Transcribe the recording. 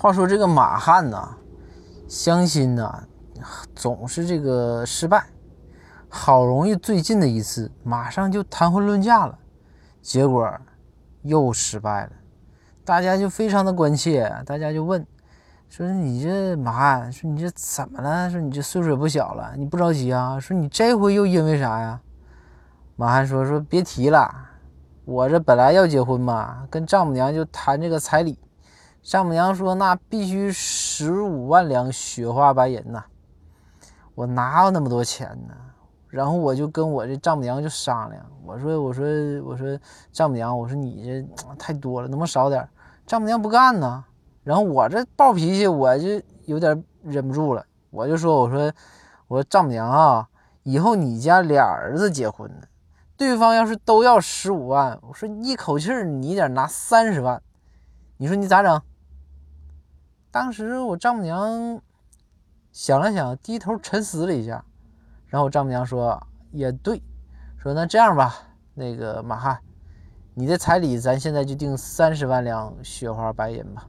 话说这个马汉呐，相亲呐，总是这个失败。好容易最近的一次，马上就谈婚论嫁了，结果又失败了。大家就非常的关切，大家就问说：“你这马汉，说你这怎么了？说你这岁数也不小了，你不着急啊？说你这回又因为啥呀？”马汉说：“说别提了，我这本来要结婚嘛，跟丈母娘就谈这个彩礼。”丈母娘说：“那必须十五万两雪花白银呐，我哪有那么多钱呢？”然后我就跟我这丈母娘就商量，我说：“我说我说丈母娘，我说你这太多了，能不能少点？”丈母娘不干呢。然后我这暴脾气，我就有点忍不住了，我就说：“我说我说丈母娘啊，以后你家俩儿子结婚呢，对方要是都要十五万，我说一口气儿你得拿三十万。”你说你咋整？当时我丈母娘想了想，低头沉思了一下，然后我丈母娘说：“也对，说那这样吧，那个马汉，你的彩礼咱现在就定三十万两雪花白银吧。”